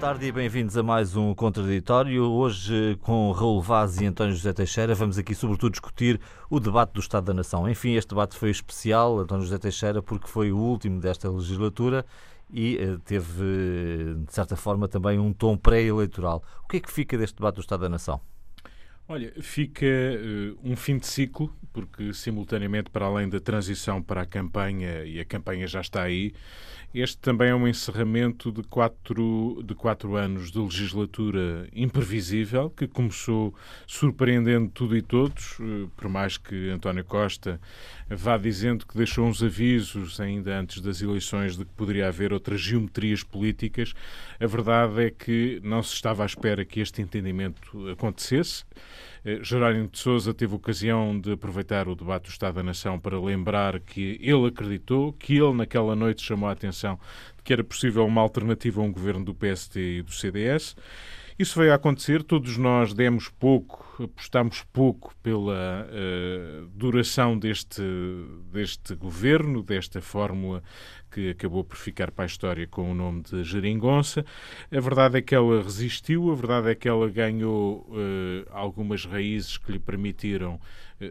tarde e bem-vindos a mais um Contraditório. Hoje, com Raul Vaz e António José Teixeira, vamos aqui sobretudo discutir o debate do Estado da Nação. Enfim, este debate foi especial, António José Teixeira, porque foi o último desta legislatura e uh, teve, de certa forma, também um tom pré-eleitoral. O que é que fica deste debate do Estado da Nação? Olha, fica uh, um fim de ciclo, porque simultaneamente, para além da transição para a campanha, e a campanha já está aí, este também é um encerramento de quatro, de quatro anos de legislatura imprevisível, que começou surpreendendo tudo e todos, eh, por mais que António Costa vá dizendo que deixou uns avisos ainda antes das eleições de que poderia haver outras geometrias políticas. A verdade é que não se estava à espera que este entendimento acontecesse. Eh, Jerónimo de Sousa teve ocasião de aproveitar o debate do Estado da Nação para lembrar que ele acreditou, que ele naquela noite chamou a atenção de que era possível uma alternativa a um governo do PSD e do CDS. Isso veio a acontecer, todos nós demos pouco, apostamos pouco pela uh, duração deste, deste governo, desta fórmula que acabou por ficar para a história com o nome de Geringonça. A verdade é que ela resistiu, a verdade é que ela ganhou uh, algumas raízes que lhe permitiram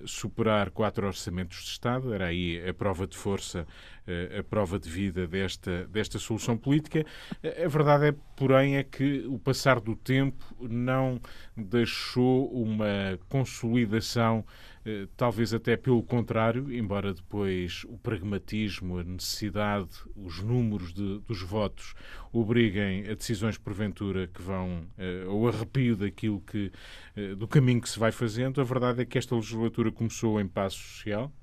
superar quatro orçamentos de Estado. Era aí a prova de força, uh, a prova de vida desta, desta solução política. A verdade é, porém, é que o passar do tempo não deixou uma consolidação eh, talvez até pelo contrário, embora depois o pragmatismo, a necessidade, os números de, dos votos obriguem a decisões porventura que vão uh, ao arrepio daquilo que uh, do caminho que se vai fazendo. A verdade é que esta legislatura começou em passo social, eh,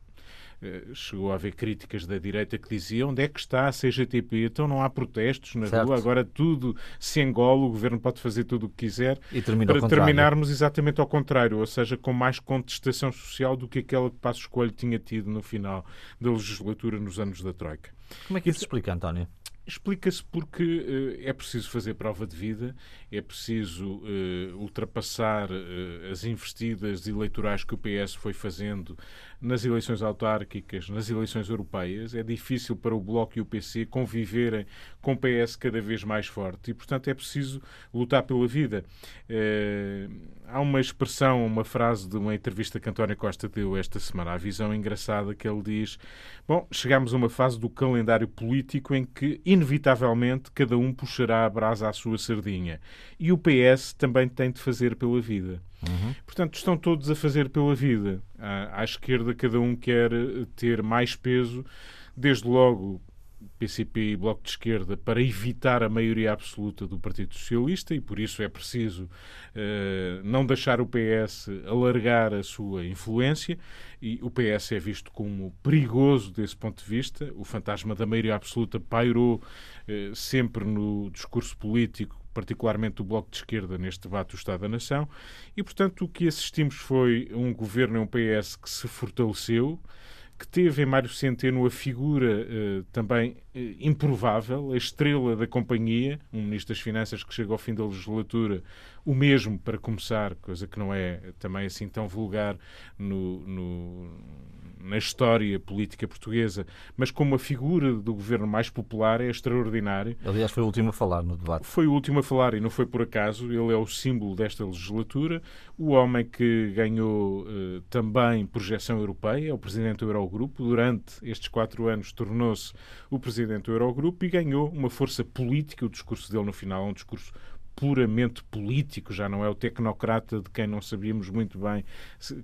chegou a haver críticas da direita que diziam onde é que está a CGTP? Então não há protestos na certo. rua, agora tudo se engola, o governo pode fazer tudo o que quiser. E termina para terminarmos exatamente ao contrário, ou seja, com mais contestação social do que aquela que Passo Escolho tinha tido no final da legislatura nos anos da Troika. Como é que isso se explica, António? Explica-se porque uh, é preciso fazer prova de vida, é preciso uh, ultrapassar uh, as investidas eleitorais que o PS foi fazendo nas eleições autárquicas, nas eleições europeias. É difícil para o Bloco e o PC conviverem com o PS cada vez mais forte e, portanto, é preciso lutar pela vida. há uma expressão, uma frase de uma entrevista que António Costa deu esta semana, a visão engraçada que ele diz: Bom, chegamos a uma fase do calendário político em que inevitavelmente cada um puxará a brasa à sua sardinha. E o PS também tem de fazer pela vida. Uhum. Portanto, estão todos a fazer pela vida. À, à esquerda, cada um quer ter mais peso, desde logo PCP e Bloco de Esquerda para evitar a maioria absoluta do Partido Socialista e por isso é preciso uh, não deixar o PS alargar a sua influência e o PS é visto como perigoso desse ponto de vista. O fantasma da maioria absoluta pairou uh, sempre no discurso político particularmente do Bloco de Esquerda, neste debate do Estado da Nação, e, portanto, o que assistimos foi um governo e um PS que se fortaleceu, que teve em Mário Centeno a figura uh, também uh, improvável, a estrela da companhia, um Ministro das Finanças que chega ao fim da legislatura, o mesmo para começar, coisa que não é também assim tão vulgar no, no na história política portuguesa, mas como a figura do governo mais popular é extraordinário. Aliás, foi o último a falar no debate. Foi o último a falar e não foi por acaso. Ele é o símbolo desta legislatura, o homem que ganhou uh, também projeção europeia, é o presidente do Eurogrupo. Durante estes quatro anos tornou-se o presidente do Eurogrupo e ganhou uma força política. O discurso dele no final é um discurso puramente político, já não é o tecnocrata de quem não sabíamos muito bem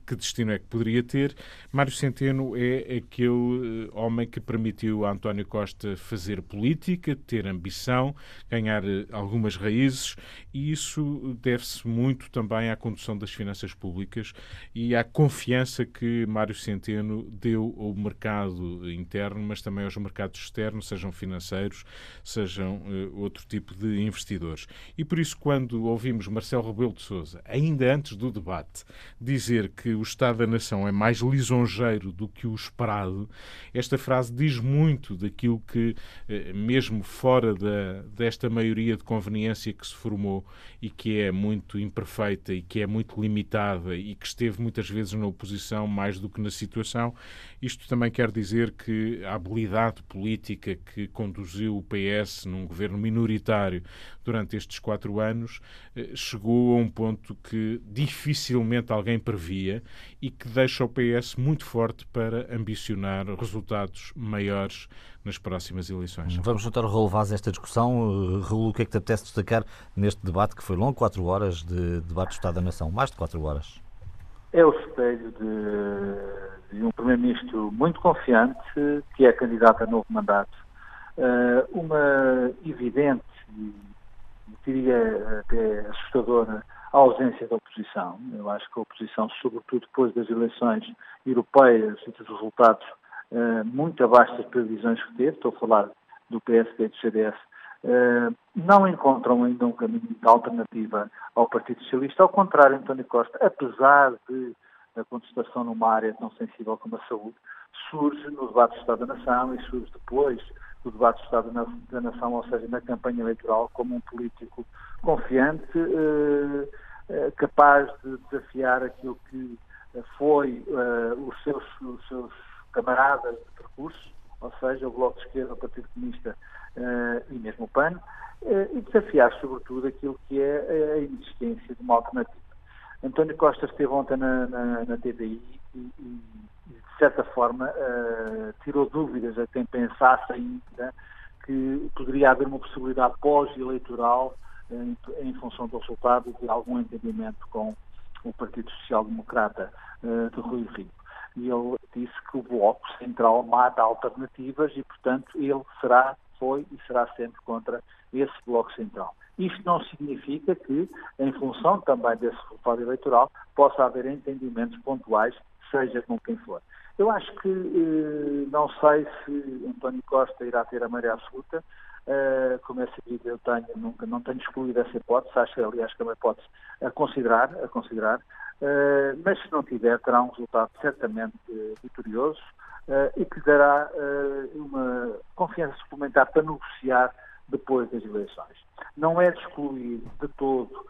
que destino é que poderia ter. Mário Centeno é aquele eh, homem que permitiu a António Costa fazer política, ter ambição, ganhar eh, algumas raízes e isso deve-se muito também à condução das finanças públicas e à confiança que Mário Centeno deu ao mercado interno, mas também aos mercados externos, sejam financeiros, sejam uh, outro tipo de investidores. E por isso, quando ouvimos Marcelo Rebelo de Sousa, ainda antes do debate, dizer que o Estado da Nação é mais lisonjeiro do que o esperado, esta frase diz muito daquilo que, eh, mesmo fora da, desta maioria de conveniência que se formou e que é muito imperfeita e que é muito limitada e que esteve muitas vezes na oposição mais do que na situação, isto também quer dizer que a habilidade política que conduziu o PS num governo minoritário durante estes quatro anos, chegou a um ponto que dificilmente alguém previa e que deixa o PS muito forte para ambicionar resultados maiores nas próximas eleições. Vamos juntar o Raul Vaz a esta discussão. Raul, o que é que te apetece destacar neste debate que foi longo, quatro horas de debate do Estado da Nação, mais de quatro horas? É o espelho de, de um Primeiro-Ministro muito confiante, que é candidato a novo mandato. Uh, uma evidente e diria até assustadora ausência da oposição. Eu acho que a oposição, sobretudo depois das eleições europeias e dos resultados uh, muito abaixo das previsões que teve, estou a falar do PSD e do CDS, uh, não encontram ainda um caminho de alternativa ao Partido Socialista. Ao contrário, António Costa, apesar de a contestação numa área tão sensível como a saúde, surge no debate do Estado da Nação e surge depois do debate do Estado da Nação, ou seja, na campanha eleitoral, como um político confiante, eh, eh, capaz de desafiar aquilo que foi eh, os, seus, os seus camaradas de percurso, ou seja, o Bloco de Esquerda, o Partido Comunista e mesmo o PAN, e desafiar, sobretudo, aquilo que é a inexistência de uma alternativa. António Costa esteve ontem na, na, na TVI e, e de certa forma, uh, tirou dúvidas a quem pensasse ainda que poderia haver uma possibilidade pós-eleitoral em, em, função do resultado de algum entendimento com o Partido Social Democrata uh, de Rui Rio. E ele disse que o Bloco Central mata alternativas e, portanto, ele será, foi e será sempre contra esse Bloco Central. Isto não significa que, em função também desse resultado eleitoral, possa haver entendimentos pontuais, seja com quem for. Eu acho que eh, não sei se António Costa irá ter a maioria absoluta. Uh, como é sabido, eu tenho, nunca, não tenho excluído essa hipótese, acho aliás que é uma hipótese a considerar, a considerar uh, mas se não tiver, terá um resultado certamente vitorioso e que dará uma confiança suplementar para negociar depois das eleições. Não é de excluir de todo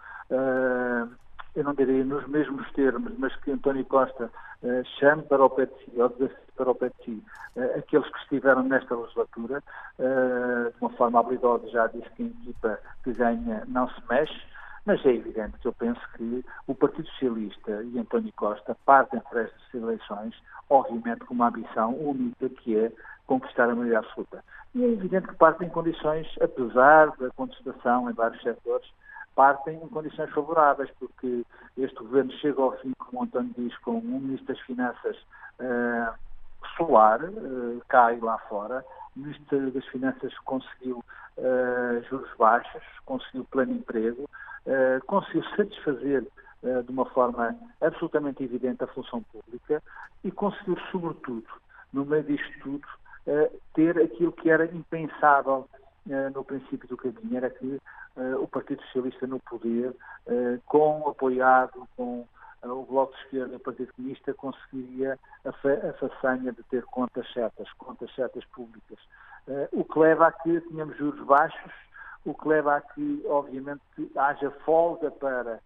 eu não diria nos mesmos termos, mas que António Costa uh, chame para o pé de si, ou desafie para o pé de si, uh, aqueles que estiveram nesta legislatura, uh, de uma forma habilidosa já disse que a equipa que ganha não se mexe, mas é evidente que eu penso que o Partido Socialista e António Costa partem para estas eleições, obviamente com uma ambição única que é conquistar a maioria absoluta. E é evidente que partem em condições, apesar da contestação em vários setores, partem em condições favoráveis, porque este governo chega ao fim, como António diz, com um Ministro das Finanças uh, solar, uh, cai lá fora, o Ministro das Finanças conseguiu uh, juros baixos, conseguiu pleno emprego, uh, conseguiu satisfazer de uma forma absolutamente evidente a função pública e conseguiu, sobretudo, no meio disto tudo, ter aquilo que era impensável no princípio do caminho, era que uh, o Partido Socialista no poder, uh, com apoiado com o Bloco de Esquerda e o Partido Comunista, conseguiria a, fa a façanha de ter contas certas, contas certas públicas. o que leva a que tenhamos juros baixos, o que leva a que, obviamente, haja folga para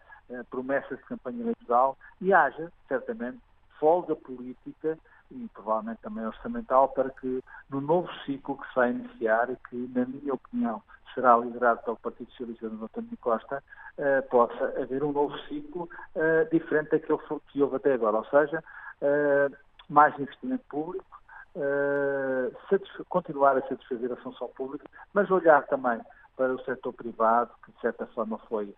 promessas de campanha eleitoral e haja, certamente, folga política e provavelmente também orçamental para que no novo ciclo que se vai iniciar e que, na minha opinião, será liderado pelo Partido Socialista do António Costa, uh, possa haver um novo ciclo uh, diferente daquele que houve até agora, ou seja, uh, mais investimento público, continuar a satisfazer a função pública, mas olhar também para o setor privado, que de certa forma foi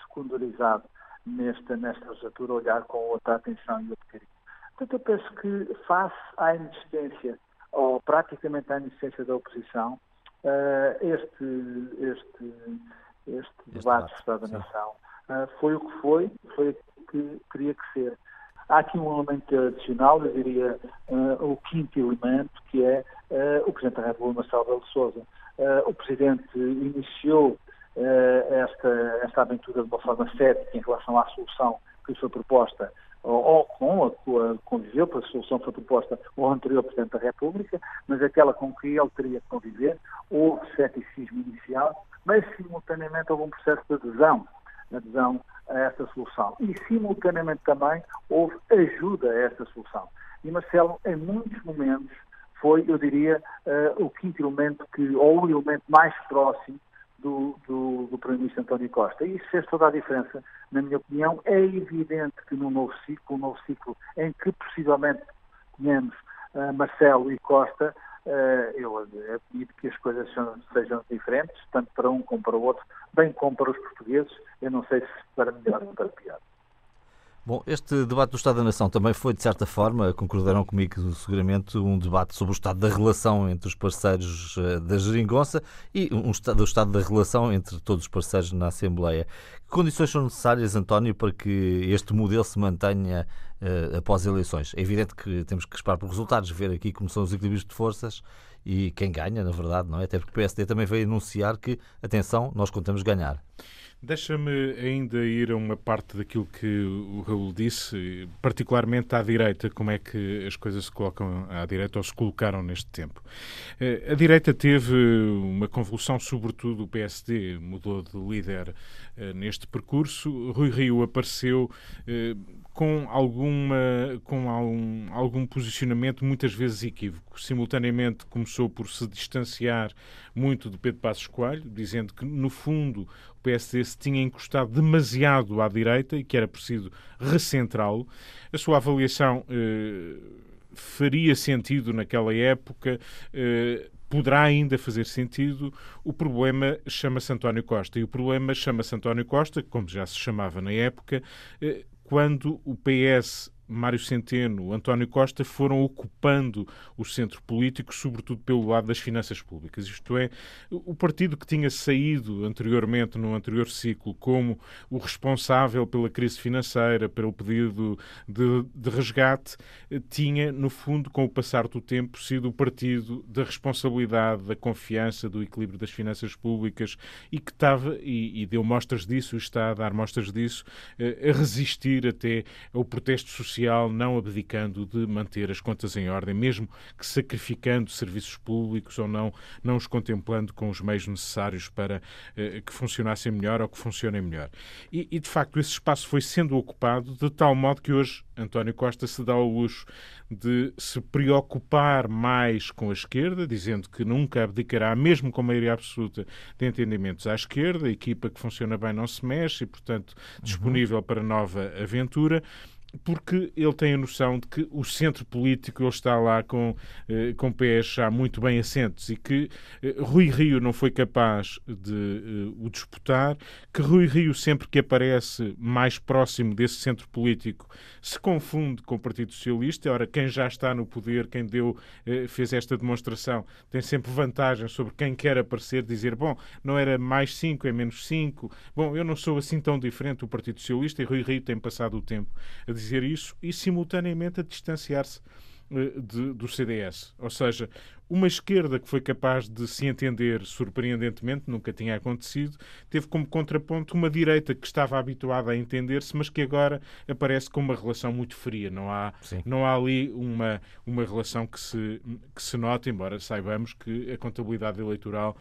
secundarizado nesta, nesta legislatura, olhar com outra atenção e outro carinho. Portanto, eu penso que face à inexistência, ou praticamente à inexistência da oposição, uh, este, este, este, debate do Estado da Nação uh, foi o que foi, foi o que queria que ser. Há aqui um elemento adicional, eu diria uh, o quinto elemento, que é o Presidente da República, Marcelo Belo de Souza. o Presidente iniciou esta, esta aventura de uma forma cética em relação à solução que foi proposta ou com a que conviveu, porque a solução foi proposta ao anterior Presidente da República, mas aquela com que ele teria que conviver, houve ceticismo inicial, mas simultaneamente houve um processo de adesão, adesão a essa solução. E simultaneamente também houve ajuda a essa solução. E Marcelo, em muitos momentos, foi, eu diria, uh, o quinto elemento que, ou o elemento mais próximo do, do, do Primeiro-Ministro António Costa. E isso fez toda a diferença, na minha opinião. É evidente que num novo ciclo, um novo ciclo em que possivelmente tenhamos uh, Marcelo e Costa, uh, eu admito que as coisas sejam, sejam diferentes, tanto para um como para o outro, bem como para os portugueses, eu não sei se para melhor ou para pior. Bom, este debate do Estado da Nação também foi, de certa forma, concordaram comigo seguramente, um debate sobre o estado da relação entre os parceiros eh, da Geringonça e um estado, o estado da relação entre todos os parceiros na Assembleia. Que condições são necessárias, António, para que este modelo se mantenha uh, após eleições? É evidente que temos que esperar por resultados, ver aqui como são os equilíbrios de forças e quem ganha, na verdade, não é? Até porque o PSD também veio anunciar que, atenção, nós contamos ganhar. Deixa-me ainda ir a uma parte daquilo que o Raul disse, particularmente à direita, como é que as coisas se colocam à direita ou se colocaram neste tempo. Eh, a direita teve uma convulsão, sobretudo o PSD mudou de líder eh, neste percurso. Rui Rio apareceu eh, com, alguma, com algum, algum posicionamento muitas vezes equívoco. Simultaneamente começou por se distanciar muito de Pedro Passos Coelho, dizendo que, no fundo, o PSD se tinha encostado demasiado à direita e que era preciso recentrá-lo. A sua avaliação eh, faria sentido naquela época. Eh, poderá ainda fazer sentido. O problema chama-se António Costa. E o problema chama-se António Costa, como já se chamava na época, eh, quando o PS Mário Centeno, António Costa foram ocupando o centro político, sobretudo pelo lado das finanças públicas. Isto é, o partido que tinha saído anteriormente, no anterior ciclo, como o responsável pela crise financeira, pelo pedido de, de resgate, tinha, no fundo, com o passar do tempo, sido o partido da responsabilidade, da confiança, do equilíbrio das finanças públicas e que estava, e, e deu mostras disso, está a dar mostras disso, eh, a resistir até ao protesto social social, não abdicando de manter as contas em ordem, mesmo que sacrificando serviços públicos ou não, não os contemplando com os meios necessários para eh, que funcionassem melhor ou que funcionem melhor. E, e, de facto, esse espaço foi sendo ocupado de tal modo que hoje António Costa se dá ao luxo de se preocupar mais com a esquerda, dizendo que nunca abdicará, mesmo com maioria absoluta, de entendimentos à esquerda, a equipa que funciona bem não se mexe e, portanto, disponível para nova aventura porque ele tem a noção de que o centro político ele está lá com, eh, com pés já muito bem assentos e que eh, Rui Rio não foi capaz de eh, o disputar, que Rui Rio, sempre que aparece mais próximo desse centro político, se confunde com o Partido Socialista. Ora, quem já está no poder, quem deu, fez esta demonstração, tem sempre vantagem sobre quem quer aparecer, dizer, bom, não era mais 5, é menos 5. Bom, eu não sou assim tão diferente do Partido Socialista e Rui Rio tem passado o tempo a dizer dizer isso e, simultaneamente, a distanciar-se eh, do CDS. Ou seja, uma esquerda que foi capaz de se entender surpreendentemente, nunca tinha acontecido, teve como contraponto uma direita que estava habituada a entender-se, mas que agora aparece com uma relação muito fria. Não há, não há ali uma, uma relação que se, que se nota, embora saibamos que a contabilidade eleitoral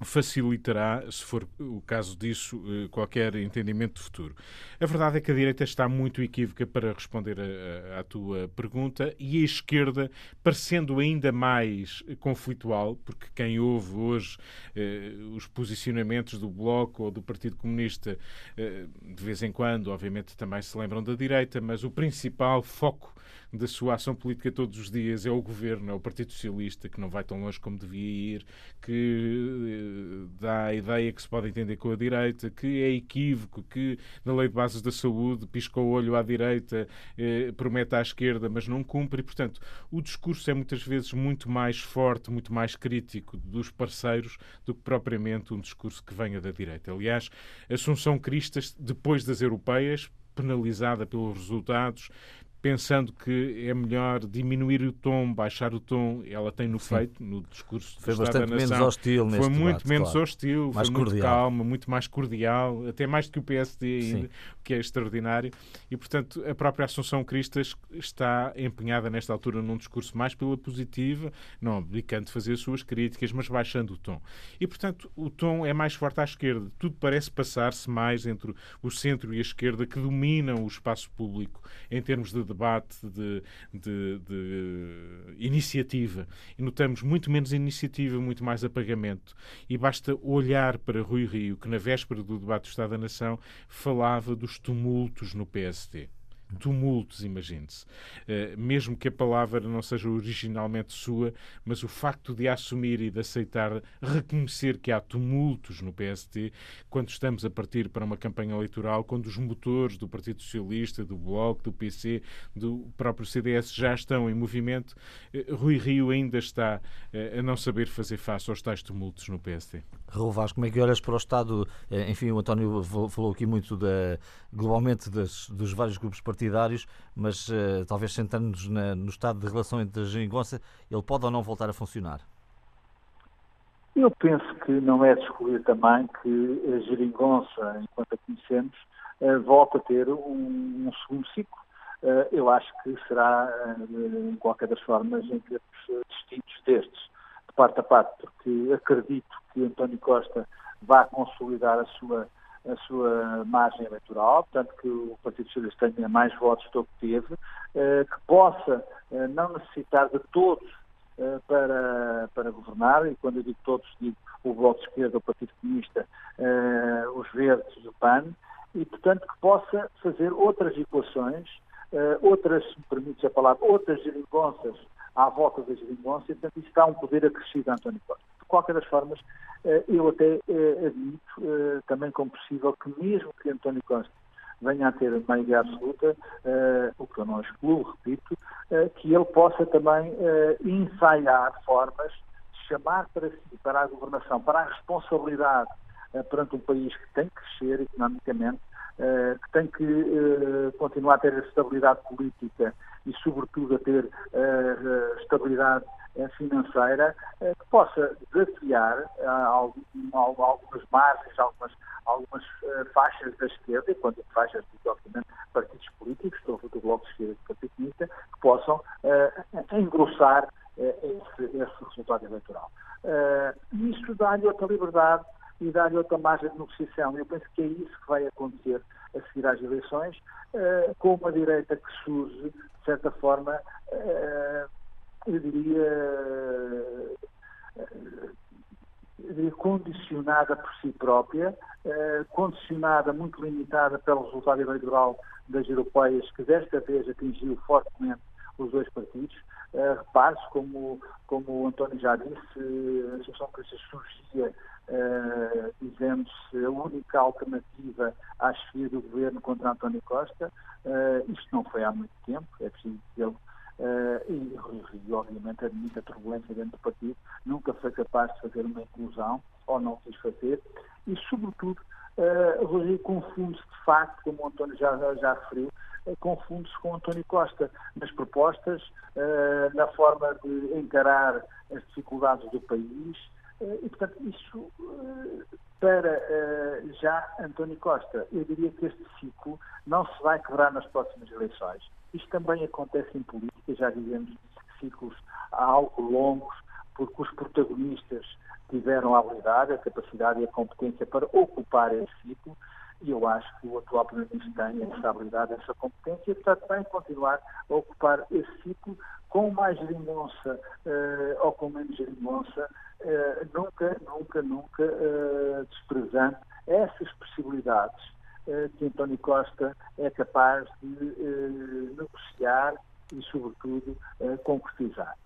facilitará, se for o caso disso, eh, qualquer entendimento de futuro. A verdade é que a direita está muito equívoca para responder à tua pergunta e a esquerda, parecendo ainda mais conflitual, porque quem ouve hoje eh, os posicionamentos do Bloco ou do Partido Comunista, eh, de vez em quando, obviamente, também se lembram da direita, mas o principal foco da sua ação política todos os dias é o governo, é o Partido Socialista, que não vai tão longe como devia ir, que eh, dá a ideia que se pode entender com a direita, que é equívoco, que na Lei de Bases da Saúde pisca o olho à direita, eh, promete à esquerda, mas não cumpre. E, portanto, o discurso é muitas vezes muito mais forte, muito mais crítico dos parceiros do que propriamente um discurso que venha da direita. Aliás, Assunção Cristas, depois das europeias, penalizada pelos resultados, pensando que é melhor diminuir o tom, baixar o tom, ela tem no Sim. feito, no discurso Foi bastante menos hostil neste Foi muito debate, menos claro. hostil, mais foi cordial. muito calma, muito mais cordial, até mais do que o PSD ainda, que é extraordinário. E, portanto, a própria Assunção Cristas está empenhada nesta altura num discurso mais pela positiva, não abdicando de fazer as suas críticas, mas baixando o tom. E, portanto, o tom é mais forte à esquerda. Tudo parece passar-se mais entre o centro e a esquerda, que dominam o espaço público em termos de debate, de, de, de, iniciativa. E notamos muito menos iniciativa, muito mais apagamento. E basta olhar para Rui Rio, que na véspera do debate do Estado da Nação falava dos tumultos no PSD tumultos, imagine-se. Uh, mesmo que a palavra não seja originalmente sua, mas o facto de assumir e de aceitar, reconhecer que há tumultos no PST, quando estamos a partir para uma campanha eleitoral, quando os motores do Partido Socialista, do Bloco, do PC, do próprio CDS já estão em movimento, uh, Rui Rio ainda está uh, a não saber fazer face aos tais tumultos no PST. Raul Vaz, como é que olhas para o Estado? Enfim, o António falou aqui muito da, globalmente das, dos vários grupos partidários partidários, mas uh, talvez sentando-nos no estado de relação entre a geringonça, ele pode ou não voltar a funcionar? Eu penso que não é descobrir também que a geringonça, enquanto a conhecemos, uh, volta a ter um, um segundo ciclo. Uh, eu acho que será, em qualquer das formas, em termos distintos destes, de parte a parte, porque acredito que António Costa vá consolidar a sua a sua margem eleitoral, portanto que o Partido Socialista tenha mais votos do que teve, eh, que possa eh, não necessitar de todos eh, para, para governar, e quando eu digo todos, digo o Bloco de Esquerda, o Partido Comunista, os Verdes, o PAN, e portanto que possa fazer outras equações, outras, se me permite a palavra, outras geringonças à volta da geringonça, e portanto isso dá um poder acrescido a António Costa. De qualquer das formas, eh, eu até eh, admito eh, também como possível que mesmo que António Costa venha a ter maioria absoluta, o que eu não excluo, repito, que ele possa também ensaiar formas de chamar para si, para a governação, para a responsabilidade perante um país que tem que crescer economicamente, que tem que continuar a ter estabilidade política e, sobretudo, a ter estabilidade financeira eh, que possa desafiar eh, algumas margens, algumas, algumas faixas da esquerda, e quando faixas, obviamente, partidos políticos, do, Bloco de Esquerda e do Partido Comunista, que possam engrossar esse, esse resultado eleitoral. isso dá-lhe outra liberdade e dar-lhe outra margem de negociação. Eu penso que é isso que vai acontecer a seguir às eleições, com uma direita que surge, de certa forma, eu diria, eu diria condicionada por si própria, eh, condicionada, muito limitada pelo resultado eleitoral das europeias, que desta vez atingiu fortemente os dois partidos. Uh, Repare-se, como, como o António já disse, a Associação Polícia surgia uh, dizendo-se a única alternativa à chefia do governo contra António Costa. Isto não foi há muito tempo, é preciso dizer Uh, e Rui Rio, obviamente, admite a turbulência dentro do partido, nunca foi capaz de fazer uma inclusão, ou não quis fazer, e, sobretudo, uh, Rui Rio confunde-se, de facto, como o António já, já referiu, uh, confunde-se com António Costa nas propostas, uh, na forma de encarar as dificuldades do país, e, portanto, isso para já António Costa, eu diria que este ciclo não se vai quebrar nas próximas eleições isto também acontece em política, já vivemos ciclos longos, porque os protagonistas tiveram a habilidade, a capacidade e a competência para ocupar esse ciclo, e eu acho que o atual Primeiro-Ministro tem essa habilidade, essa competência, e portanto vai continuar a ocupar esse ciclo com mais geringonça uh, ou com menos geringonça, uh, nunca, nunca, nunca uh, desprezando essas possibilidades eh, que António Costa é capaz de eh, negociar e, sobretudo, eh, concretizar.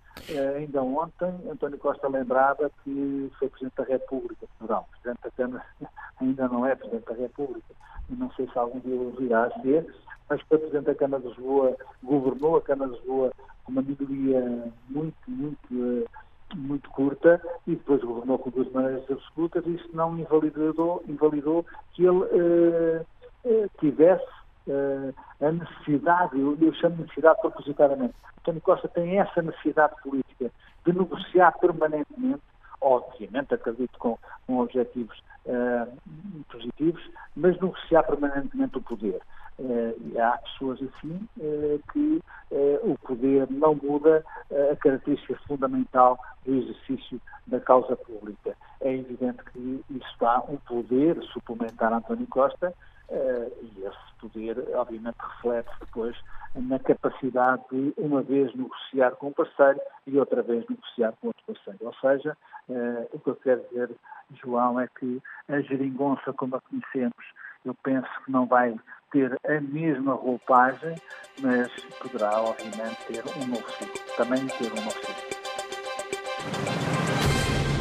ainda ontem, António Costa lembrava que foi Presidente da República. Não, Presidente da Câmara ainda não é Presidente da República. Não sei se algum dia ele virá a ser, mas foi Presidente da Câmara de Lisboa, governou a Câmara de Lisboa com uma maioria muito, muito muito curta e depois governou com duas maneiras absolutas e isso não invalidou, invalidou que ele eh, eh, tivesse eh, a necessidade, eu, eu chamo de necessidade propositadamente, António Costa tem essa necessidade política de negociar permanentemente, obviamente acredito com, com objetivos positivos, mas negociar permanentemente o poder. Uh, há pessoas assim uh, que uh, o poder não muda a característica fundamental do exercício da causa pública. É evidente que isso dá um poder suplementar a António Costa, e esse poder, obviamente, reflete depois na capacidade de, uma vez, negociar com um parceiro e outra vez negociar com outro parceiro. Ou seja, o que eu quero dizer, João, é que a geringonça, como a conhecemos, eu penso que não vai ter a mesma roupagem, mas poderá, obviamente, ter um novo ciclo. Também ter um novo ciclo.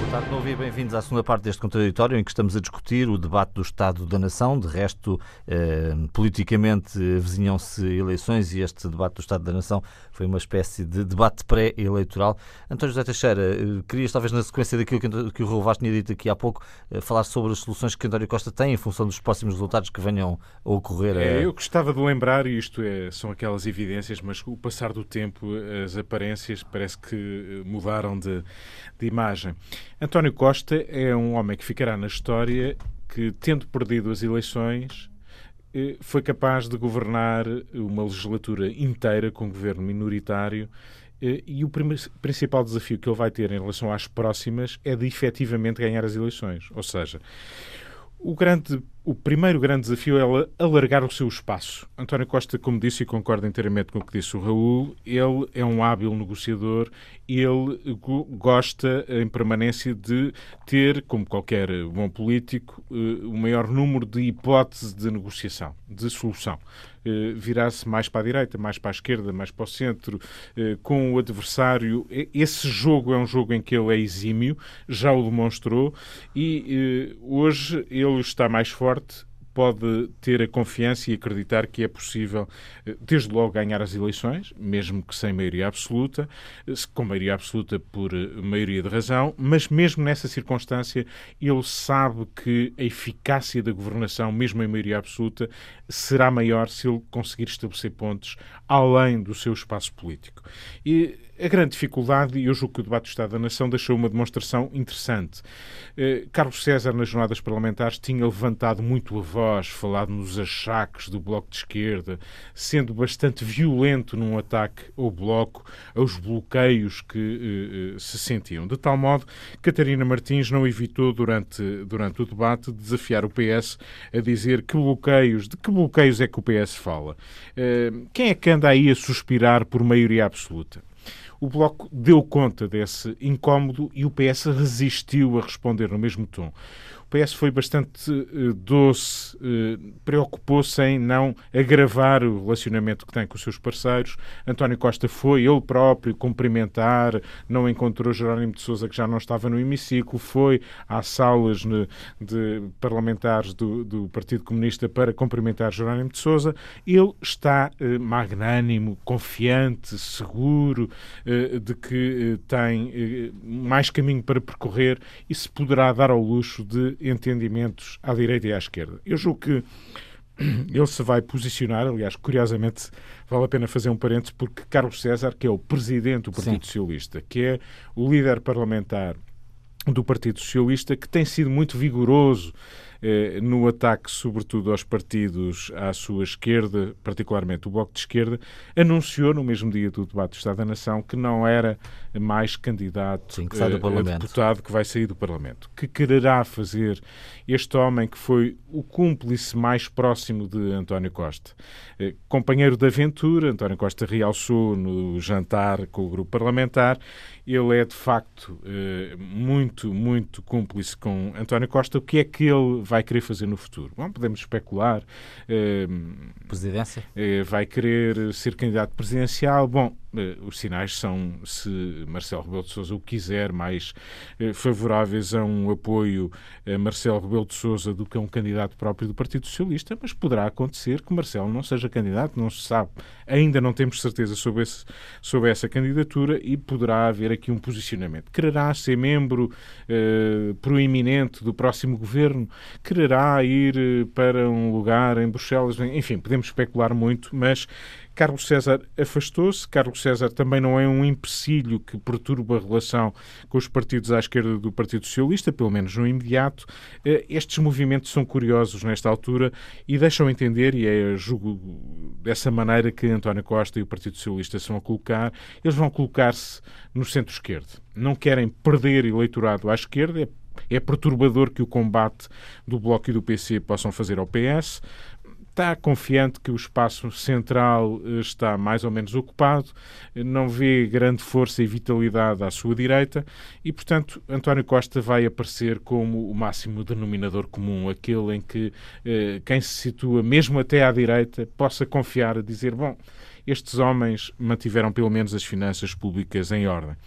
Boa tarde, novo e bem-vindos à segunda parte deste contraditório em que estamos a discutir o debate do Estado da Nação. De resto, eh, politicamente avizinham-se eleições e este debate do Estado da Nação foi uma espécie de debate pré-eleitoral. António José Teixeira, eh, querias talvez na sequência daquilo que, que o Raul Vaz tinha dito aqui há pouco, eh, falar sobre as soluções que António Costa tem em função dos próximos resultados que venham a ocorrer? É, eu gostava de lembrar, e isto é, são aquelas evidências, mas o passar do tempo, as aparências parece que eh, mudaram de, de imagem. António Costa é um homem que ficará na história que, tendo perdido as eleições, eh, foi capaz de governar uma legislatura inteira com um governo minoritário eh, e o principal desafio que ele vai ter em relação às próximas é de efetivamente ganhar as eleições. Ou seja, o, grande, o primeiro grande desafio é alargar o seu espaço. António Costa, como disse, e concordo inteiramente com o que disse o Raul, ele é um hábil negociador, ele gosta em permanência de ter, como qualquer bom político, eh, o maior número de hipóteses de negociação, de solução. Eh, virar-se mais para a direita, mais para a esquerda, mais para o centro, eh, com o adversário. Esse jogo é um jogo em que ele é exímio, já o demonstrou, e eh, hoje ele está mais forte pode ter a confiança e acreditar que é possível, eh, desde logo, ganhar as eleições, mesmo que sem maioria absoluta, eh, com maioria absoluta por eh, maioria de razão, mas mesmo nessa circunstância, ele sabe que a eficácia da governação, mesmo em maioria absoluta, será maior se ele conseguir estabelecer pontos além do seu espaço político. E a grande dificuldade, e eu julgo que o debate do Estado da Nação deixou uma demonstração interessante. Eh, Carlos César, nas jornadas parlamentares, tinha levantado muito a voz, falado nos achaques do Bloco de Esquerda, sendo bastante violento num ataque ao Bloco, aos bloqueios que eh, eh se sentiam. De tal modo, Catarina Martins não evitou, durante, durante o debate, desafiar o PS a dizer que bloqueios, de que bloqueios é que o PS fala. Eh, quem é que anda aí a suspirar por maioria absoluta? O Bloco deu conta desse incómodo e o PS resistiu a responder no mesmo tom. O PS foi bastante uh, doce, uh, preocupou-se em não agravar o relacionamento que tem com os seus parceiros. António Costa foi ele próprio cumprimentar, não encontrou Jerónimo de Sousa, que já não estava no hemiciclo, foi às salas ne, de parlamentares do, do, Partido Comunista para cumprimentar Jerónimo de Sousa. Ele está uh, magnânimo, confiante, seguro de que tem mais caminho para percorrer e se poderá dar ao luxo de entendimentos à direita e à esquerda. Eu julgo que ele se vai posicionar, aliás, curiosamente, vale a pena fazer um parênteses, porque Carlos César, que é o presidente do Partido Sim. Socialista, que é o líder parlamentar do Partido Socialista, que tem sido muito vigoroso no ataque, sobretudo aos partidos à sua esquerda, particularmente o Bloco de Esquerda, anunciou no mesmo dia do debate do Estado da Nação que não era mais candidato Sim, que a deputado que vai sair do Parlamento. Que quererá fazer este homem que foi o cúmplice mais próximo de António Costa? Eh, companheiro de aventura, António Costa realçou no jantar com o grupo parlamentar, ele é de facto eh, muito, muito cúmplice com António Costa. O que é que ele vai querer fazer no futuro? Bom, podemos especular. Eh, Presidência? Eh, vai querer ser candidato presidencial. Bom, os sinais são, se Marcelo Rebelo de Sousa o quiser, mais favoráveis a um apoio a Marcelo Rebelo de Sousa do que a um candidato próprio do Partido Socialista, mas poderá acontecer que Marcelo não seja candidato, não se sabe. Ainda não temos certeza sobre, esse, sobre essa candidatura e poderá haver aqui um posicionamento. Quererá ser membro eh, proeminente do próximo governo? Quererá ir eh, para um lugar em Bruxelas? Enfim, podemos especular muito, mas Carlos César afastou-se. Carlos César também não é um empecilho que perturba a relação com os partidos à esquerda do Partido Socialista, pelo menos no imediato. Eh, estes movimentos são curiosos nesta altura e deixam entender, e é, julgo dessa maneira que António Costa e o Partido Socialista são a colocar, eles vão colocar-se no centro-esquerdo. Não querem perder eleitorado à esquerda, é é perturbador que o combate do Bloco e do PC possam fazer ao PS, está confiante que o espaço central eh, está mais ou menos ocupado, não vê grande força e vitalidade à sua direita e, portanto, António Costa vai aparecer como o máximo denominador comum, aquele em que eh, quem se situa mesmo até à direita possa confiar a dizer, bom, estes homens mantiveram pelo menos as finanças públicas em ordem.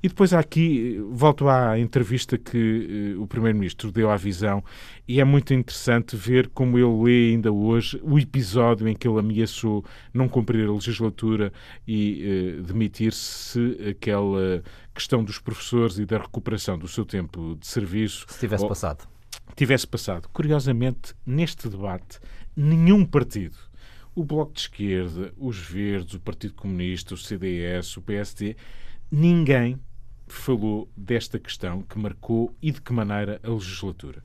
E depois aqui, volto à entrevista que uh, o Primeiro-Ministro deu à Visão, e é muito interessante ver como ele lê ainda hoje o episódio em que ele ameaçou não cumprir a legislatura e uh, demitir-se se aquela questão dos professores e da recuperação do seu tempo de serviço. Se tivesse ou, passado. Tivesse passado. Curiosamente, neste debate, nenhum partido o Bloco de Esquerda, os Verdes, o Partido Comunista, o CDS, o PSD, ninguém falou desta questão que marcou e de que maneira a legislatura.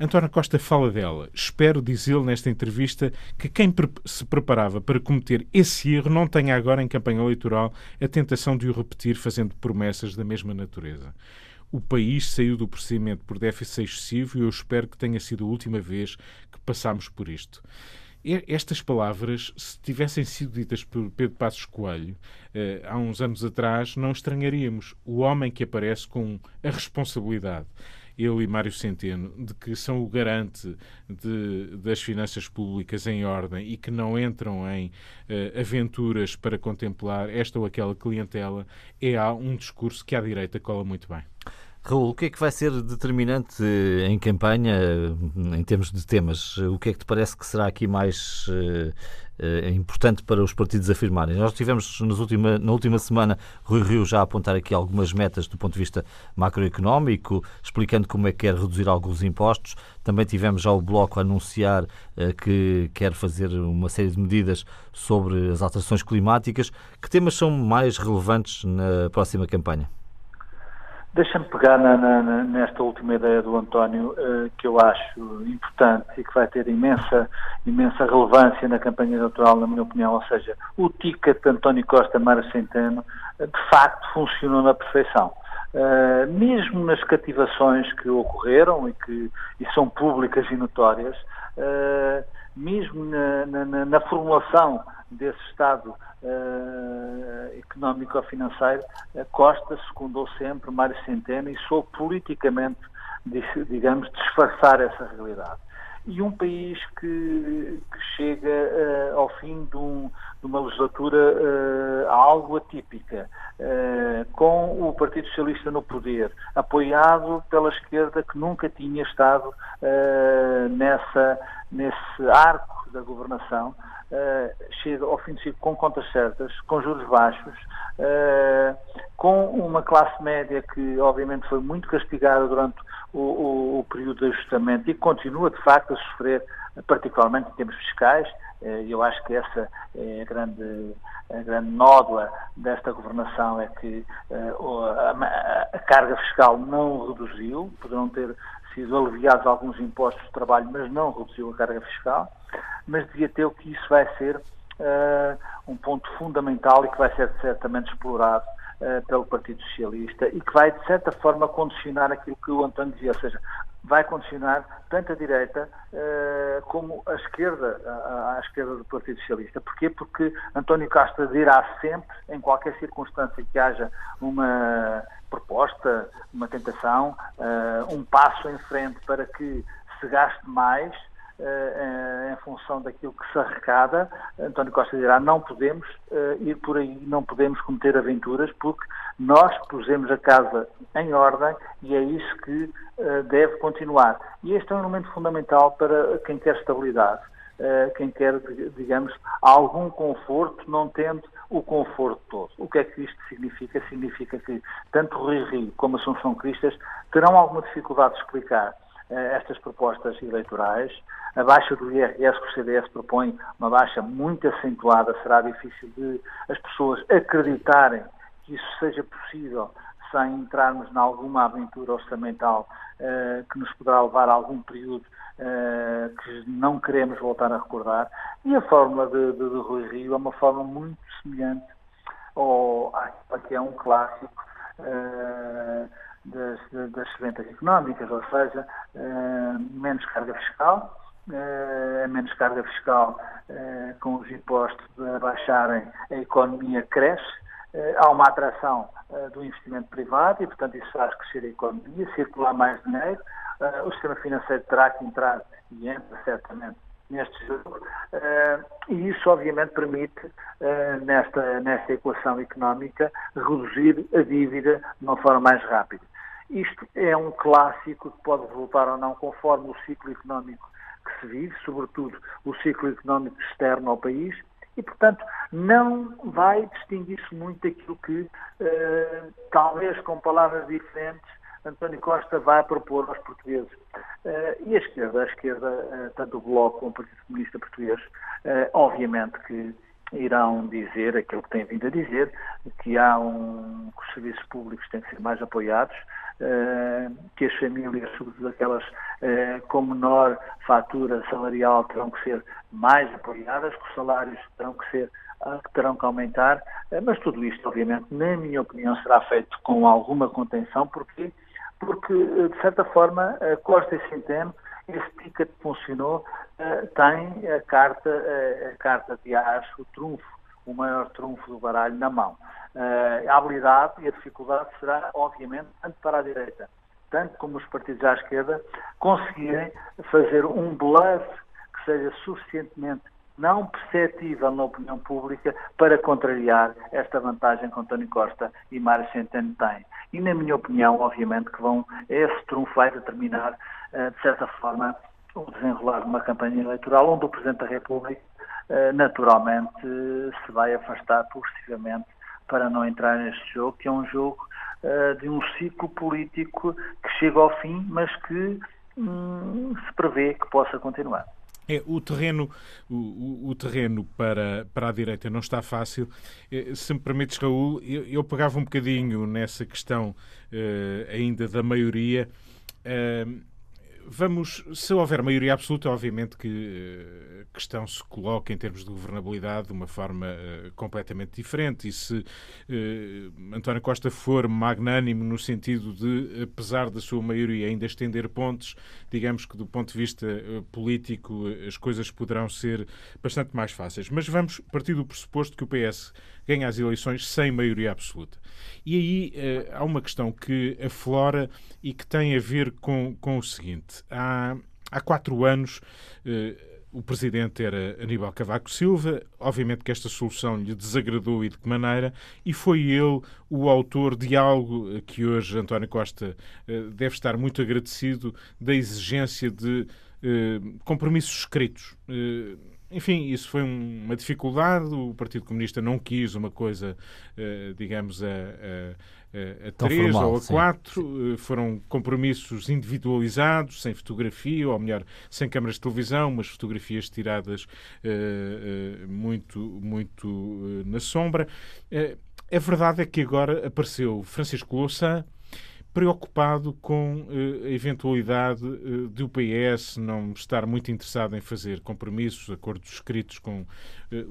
António Costa fala dela. Espero, diz ele nesta entrevista, que quem se preparava para cometer esse erro não tenha agora em campanha eleitoral a tentação de o repetir fazendo promessas da mesma natureza. O país saiu do procedimento por déficit excessivo e eu espero que tenha sido a última vez que passamos por isto. Estas palavras, se tivessem sido ditas por Pedro Passos Coelho eh, há uns anos atrás, não estranharíamos. O homem que aparece com a responsabilidade, ele e Mário Centeno, de que são o garante de, das finanças públicas em ordem e que não entram em uh, aventuras para contemplar esta ou aquela clientela, é um discurso que à direita cola muito bem. Raul, o que é que vai ser determinante em campanha em termos de temas? O que é que te parece que será aqui mais uh, importante para os partidos afirmarem? Nós tivemos nas última, na última semana Rui Rio já a apontar aqui algumas metas do ponto de vista macroeconómico, explicando como é que quer reduzir alguns impostos. Também tivemos já o Bloco a anunciar uh, que quer fazer uma série de medidas sobre as alterações climáticas. Que temas são mais relevantes na próxima campanha? Deixa-me pegar na, na, nesta última ideia do António, uh, que eu acho importante e que vai ter imensa, imensa relevância na campanha eleitoral, na minha opinião, ou seja, o ticket de António Costa Mara Centeno uh, de facto funcionou na perfeição. Uh, mesmo nas cativações que ocorreram e que e são públicas e notórias, mesmo na, na, na formulação desse Estado uh, económico-financeiro, uh, Costa secundou sempre Mário Centeno e soube politicamente, digamos, disfarçar essa realidade. E um país que, que chega uh, ao fim de, um, de uma legislatura uh, algo atípica, com o Partido Socialista no poder, apoiado pela esquerda que nunca tinha estado nessa, nesse arco da governação, uh, chega ao fim de ciclo com contas certas, com juros baixos, uh, com uma classe média que obviamente foi muito castigada durante o, o, o, período de ajustamento e continua de facto a sofrer, particularmente em termos fiscais. Eh, eu acho que essa é a grande, a grande nódoa desta governação é que a carga fiscal não reduziu, poderão ter sido aliviados alguns impostos de trabalho, mas não reduziu a carga fiscal mas devia ter o que isso vai ser uh, um ponto fundamental e que vai ser certamente explorado uh, pelo Partido Socialista e que vai, de certa forma, condicionar aquilo que o António dizia, ou seja, vai condicionar tanto a direita uh, como a esquerda, a, a, esquerda do Partido Socialista. Porquê? Porque António Castro dirá sempre, em qualquer circunstância que haja uma proposta, uma tentação, uh, um passo em frente para que se gaste mais, em função daquilo que se arrecada, António Costa dirá não podemos uh, ir por aí, não podemos cometer aventuras porque nós pusemos a casa em ordem e é isso que uh, deve continuar. E este é um elemento fundamental para quem quer estabilidade, quem quer, digamos, algum conforto, não tendo o conforto todo. O que é que isto significa? Significa que tanto Rui Rio como Assunção Cristas terão alguma dificuldade de explicar estas propostas eleitorais. A baixa do IRS que o CDS propõe, uma baixa muito acentuada, será difícil de as pessoas acreditarem que isso seja possível sem entrarmos em alguma aventura orçamental uh, que nos poderá levar a algum período uh, que não queremos voltar a recordar. E a fórmula de, de, de Rui Rio é uma fórmula muito semelhante ao, àquela que é um clássico. Uh, das, das económicas, ou seja, uh, menos carga fiscal, a menos carga fiscal, com os impostos a baixarem, a economia cresce, há uma atração do investimento privado e, portanto, isso faz crescer a economia, circular mais dinheiro, o sistema financeiro terá que entrar e entra certamente neste jogo e isso obviamente permite nesta, nesta equação económica reduzir a dívida de uma forma mais rápida. Isto é um clássico que pode resultar ou não conforme o ciclo económico que se vive, sobretudo o ciclo económico externo ao país, e, portanto, não vai distinguir-se muito daquilo que, uh, talvez com palavras diferentes, António Costa vai propor aos portugueses. Uh, e a esquerda, a esquerda, uh, tanto o Bloco como o Partido Comunista Português, uh, obviamente que irão dizer aquilo que têm vindo a dizer, que há um, que os serviços públicos têm que ser mais apoiados, que as famílias, sobretudo aquelas com menor fatura salarial, terão que ser mais apoiadas, que os salários terão que ser que terão que aumentar, mas tudo isto, obviamente, na minha opinião, será feito com alguma contenção, porque porque, eh, de certa forma, Costa e Centeno, esse ticket funcionou, eh, tem a carta, eh, a carta de As, o trunfo, o maior trunfo do baralho na mão. A habilidade e a dificuldade será, obviamente, tanto para a direita, tanto como os partidos à esquerda, conseguirem fazer um bluff que seja suficientemente não perceptível na opinião pública para contrariar esta vantagem que António Costa e Mário Centeno têm. E, na minha opinião, obviamente, que vão, esse trunfo vai determinar, eh, de certa forma, o desenrolar de uma campanha eleitoral onde o Presidente da República, naturalmente, se vai afastar progressivamente para não entrar neste jogo, que é um jogo eh, de um ciclo político que chega ao fim, mas que hum, se prevê que possa continuar. É, o terreno, o, o, terreno para, para a direita não está fácil. Eh, se me permites, Raul, eu, eu pegava um bocadinho nessa questão ainda da maioria. Vamos, se houver maioria absoluta, obviamente que a questão se coloca em termos de governabilidade de uma forma uh, completamente diferente. E se uh, António Costa for magnânimo no sentido de, apesar da sua maioria, ainda estender pontos, digamos que do ponto de vista uh, político as coisas poderão ser bastante mais fáceis. Mas vamos partir do pressuposto que o PS ganha as eleições sem maioria absoluta. E aí uh, há uma questão que aflora e que tem a ver com, com o seguinte: há, há quatro anos. Uh, o presidente era Aníbal Cavaco Silva. Obviamente que esta solução lhe desagradou e de que maneira, e foi ele o autor de algo que hoje António Costa deve estar muito agradecido da exigência de compromissos escritos enfim, isso foi uma dificuldade. O Partido Comunista não quis uma coisa, uh, digamos, a, a, a três formal, ou a sim. quatro. Uh, foram compromissos individualizados, sem fotografia, ou melhor, sem câmaras de televisão, mas fotografias tiradas uh, muito, muito na sombra. a verdade é que agora apareceu Francisco Louçã preocupado com uh, a eventualidade uh, de o PS não estar muito interessado em fazer compromissos, acordos escritos com uh,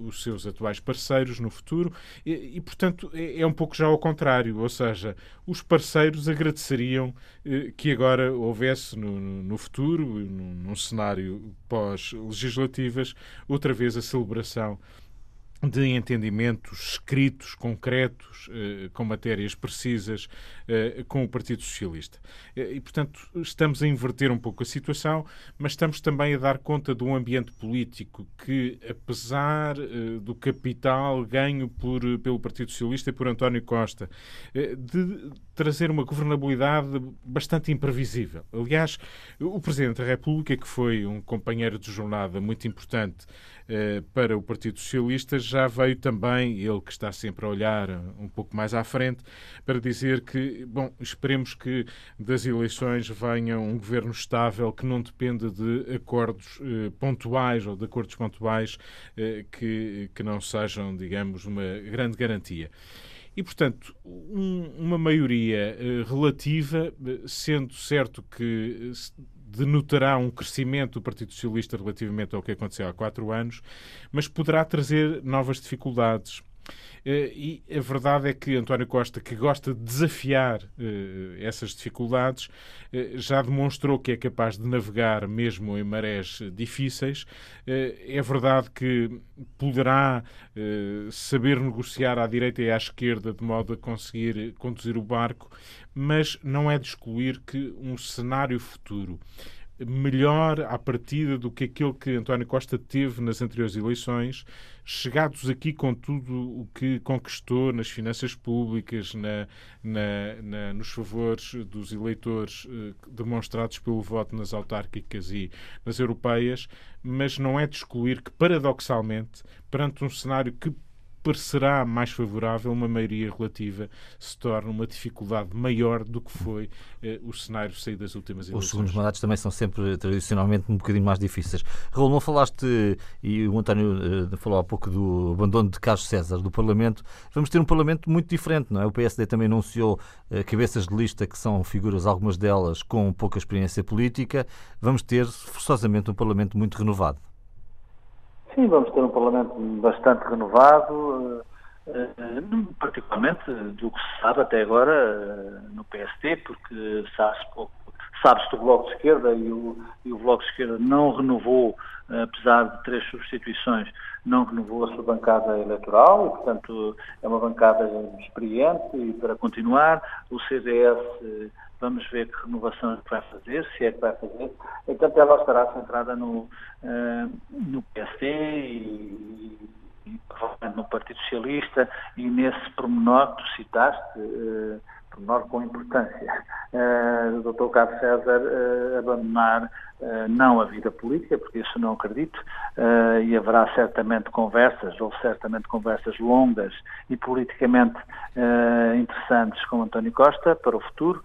os seus atuais parceiros no futuro. E, portanto, é, é, um pouco já ao contrário, ou seja, os parceiros agradeceriam que agora houvesse no, no futuro, num cenário pós-legislativas, outra vez a celebração de entendimentos escritos, concretos, eh, com matérias precisas, eh, com o Partido Socialista. Eh, e, portanto, estamos a inverter um pouco a situação, mas estamos também a dar conta de um ambiente político que, apesar do capital ganho por, pelo Partido Socialista e por António Costa, de trazer uma governabilidade bastante imprevisível. Aliás, o Presidente da República, que foi um companheiro de jornada muito importante eh, para o Partido Socialista, já veio também, ele que está sempre a olhar um pouco mais à frente, para dizer que, bom, esperemos que das eleições venha um governo estável que não dependa de acordos eh, pontuais ou de acordos pontuais eh, que, que não sejam, digamos, uma grande garantia. E, portanto, um, uma maioria uh, relativa, sendo certo que denotará um crescimento do Partido Socialista relativamente ao que aconteceu há quatro anos, mas poderá trazer novas dificuldades. Eh, e a verdade é que António Costa, que gosta de desafiar uh, essas dificuldades, uh, já demonstrou que é capaz de navegar mesmo em marés difíceis. É verdade que poderá saber negociar à direita e à esquerda de modo a conseguir conduzir o barco, mas não é de excluir que um cenário futuro melhor à partida do que aquele que António Costa teve nas anteriores eleições, chegados aqui com tudo o que conquistou nas finanças públicas, na, na, na, nos favores dos eleitores eh, demonstrados pelo voto nas autárquicas e nas europeias, mas não é de excluir que, paradoxalmente, perante um cenário que parecerá mais favorável, uma maioria relativa se torna uma dificuldade maior do que foi eh, o cenário sair das últimas eleições. Os segundos mandatos também são sempre, tradicionalmente, um bocadinho mais difíceis. Raul, não falaste, e o António eh, falou há pouco do abandono de Carlos César do Parlamento. Vamos ter um Parlamento muito diferente, não é? O PSD também anunciou eh, cabeças de lista que são figuras, algumas delas, com pouca experiência política. Vamos ter, forçosamente, um Parlamento muito renovado. Sim, vamos ter um Parlamento bastante renovado, eh, eh, particularmente do que se sabe até agora eh, no PST, porque sabe-se pouco. Sabe-se do Bloco de Esquerda e o, e o Bloco de Esquerda não renovou, apesar de três substituições, não renovou a sua bancada eleitoral, e, portanto é uma bancada experiente e para continuar. O CDS vamos ver que renovação é vai fazer, se é que vai fazer. Então ela estará centrada no, uh, no PSD e, e, provavelmente no Partido Socialista e nesse pormenor que tu citaste, uh, pormenor com importância, uh, do Dr. Carlos César uh, abandonar não a vida política, porque isso não acredito, e haverá certamente conversas, ou certamente conversas longas e politicamente interessantes com António Costa para o futuro,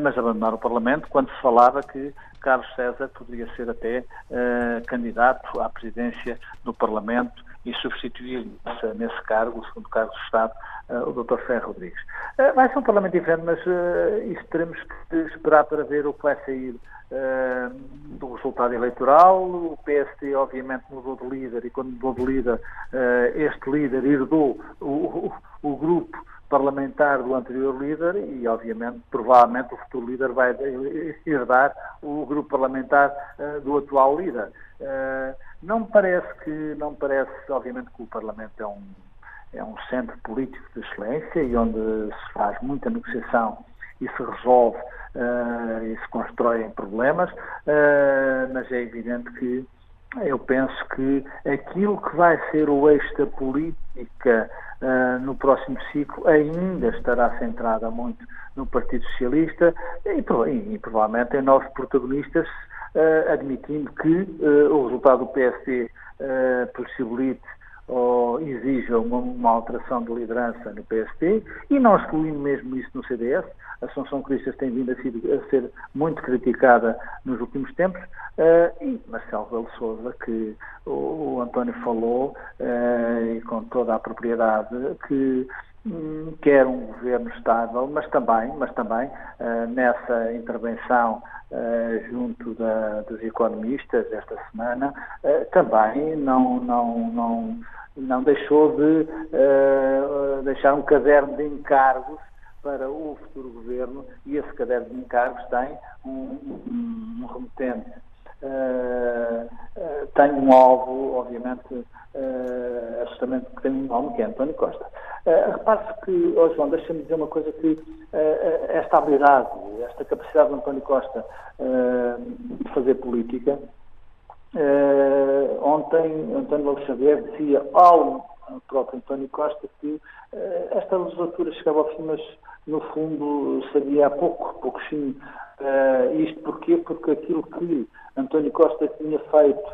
mas abandonar o Parlamento quando se falava que Carlos César poderia ser até candidato à presidência do Parlamento e substituir nesse cargo, o segundo cargo de Estado, uh, o Dr. Ferro Rodrigues. Uh, vai ser um Parlamento diferente, mas uh, isso teremos que esperar para ver o que vai sair do resultado eleitoral. O PST, obviamente, mudou de líder e, quando mudou de líder, este líder herdou o, o, o grupo parlamentar do anterior líder e, obviamente, provavelmente o futuro líder vai herdar o grupo parlamentar uh, do atual líder. Uh, não me parece que, não parece, obviamente, que o Parlamento é um, é um centro político de excelência e onde se faz muita negociação e se resolve uh, e se constroem problemas, uh, mas é evidente que eu penso que aquilo que vai ser o eixo da política uh, no próximo ciclo ainda estará centrada muito no Partido Socialista e, e, e provavelmente em novos protagonistas, admitindo que uh, o resultado do PSD possibilite ou exija uma, uma, alteração de liderança no PST e não excluindo mesmo isso no CDS. A Assunção Cristas tem vindo a ser, a ser muito criticada nos últimos tempos uh, e Marcelo Belo Souza, que o, o António falou uh, e com toda a propriedade, que um, quer um governo estável, mas também, mas também uh, nessa intervenção Uh, junto da, dos economistas esta semana, uh, também não, não, não, não deixou de uh, deixar um caderno de encargos para o futuro governo e esse caderno de encargos tem um, um, um remetente. tem um alvo, obviamente, uh, que tem um nome que é António Costa. Uh, Repare-se que, oh João, deixa-me dizer uma coisa que uh, esta habilidade, esta capacidade de António Costa uh, de fazer política, ontem António Lobo Xavier dizia ao próprio António Costa que esta legislatura chegava ao fim, mas no fundo sabia há pouco, pouco sim. isto porquê? Porque aquilo que António Costa tinha feito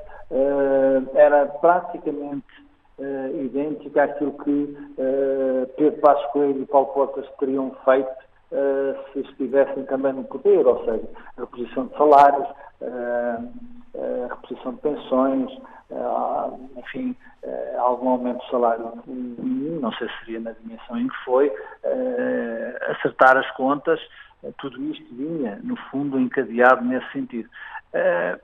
era praticamente uh, idêntica àquilo que uh, Pedro Passos Coelho e Paulo Portas teriam feito uh, se estivessem também no poder, ou seja, a reposição de salários, a reposição de pensões, enfim, algum aumento de salário, não sei se seria na dimensão em que foi, acertar as contas, tudo isto vinha, no fundo, encadeado nesse sentido.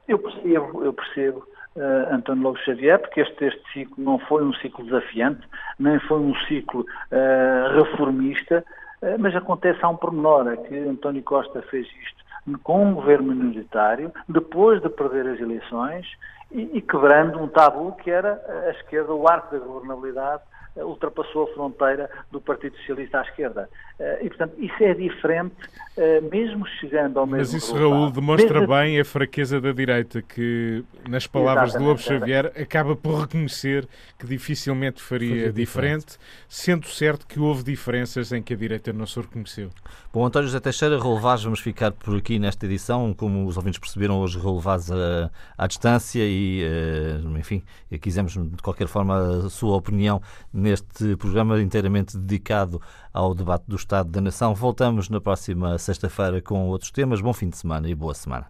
eu percebo, eu percebo uh, António Lobo Xavier, porque este, este ciclo não foi um ciclo desafiante, nem foi um ciclo uh, reformista, uh, mas acontece há um pormenor, é que António Costa fez isto com um governo minoritário, depois de perder as eleições e, e quebrando um tabu que era a esquerda, o arco da governabilidade, ultrapassou a fronteira do Partido Socialista à esquerda. Eh, e, portanto, isso é diferente, eh, mesmo chegando ao mesmo Mas isso, resultado. Raul, demonstra mesmo... bem a fraqueza da direita, que, nas palavras Exatamente, de Lobo Xavier, acaba por reconhecer que dificilmente faria diferente, sendo certo que houve diferenças em que a direita não se reconheceu. Bom, António José Teixeira, relevados, vamos ficar por aqui nesta edição. Como os ouvintes perceberam, hoje relevados à, à distância e, eh, enfim, quisemos de qualquer forma a sua opinião neste programa inteiramente dedicado ao debate do Estado da Nação. Voltamos na próxima sexta-feira com outros temas. Bom fim de semana e boa semana.